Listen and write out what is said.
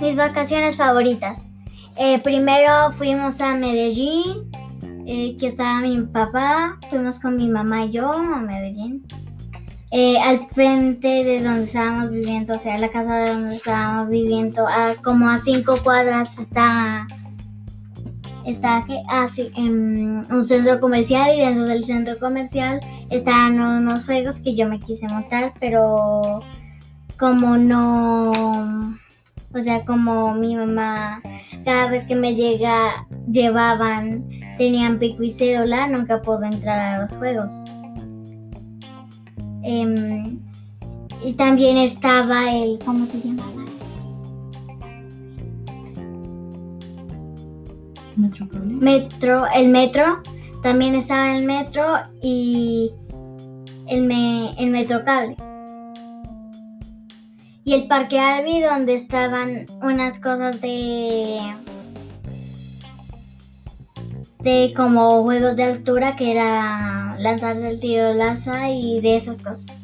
mis vacaciones favoritas. Eh, primero fuimos a Medellín, eh, que estaba mi papá. Fuimos con mi mamá y yo a Medellín. Eh, al frente de donde estábamos viviendo, o sea, la casa de donde estábamos viviendo, a, como a cinco cuadras está, está así, en un centro comercial y dentro del centro comercial estaban unos juegos que yo me quise montar, pero como no, o sea, como mi mamá cada vez que me llega llevaban, tenían pico y cédula, nunca puedo entrar a los juegos. Em, y también estaba el, ¿cómo se llamaba? Metro, el metro. También estaba el metro y el, me, el metro cable. Y el parque Arby donde estaban unas cosas de de como juegos de altura que era lanzarse el tiro laza y de esas cosas.